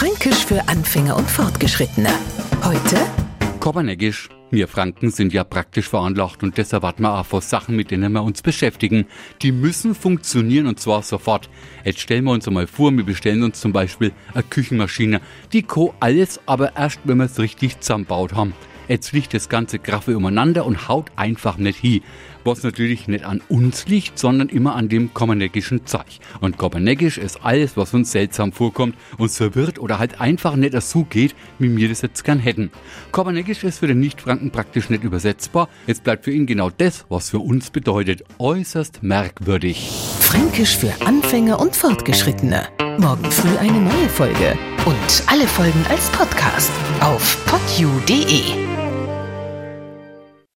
Fränkisch für Anfänger und Fortgeschrittene. Heute Koppernäckisch. Wir Franken sind ja praktisch veranlagt und deshalb warten wir auch vor Sachen, mit denen wir uns beschäftigen. Die müssen funktionieren und zwar sofort. Jetzt stellen wir uns einmal vor, wir bestellen uns zum Beispiel eine Küchenmaschine. Die Co. alles, aber erst, wenn wir es richtig zusammenbaut haben. Jetzt liegt das ganze Graffe umeinander und haut einfach nicht hin. Was natürlich nicht an uns liegt, sondern immer an dem kommernäckischen Zeug. Und kommernäckisch ist alles, was uns seltsam vorkommt und verwirrt oder halt einfach nicht so geht, wie wir das jetzt gern hätten. Kommernäckisch ist für den Nichtfranken praktisch nicht übersetzbar. Jetzt bleibt für ihn genau das, was für uns bedeutet, äußerst merkwürdig. Fränkisch für Anfänger und Fortgeschrittene. Morgen früh eine neue Folge. Und alle Folgen als Podcast auf podu.de.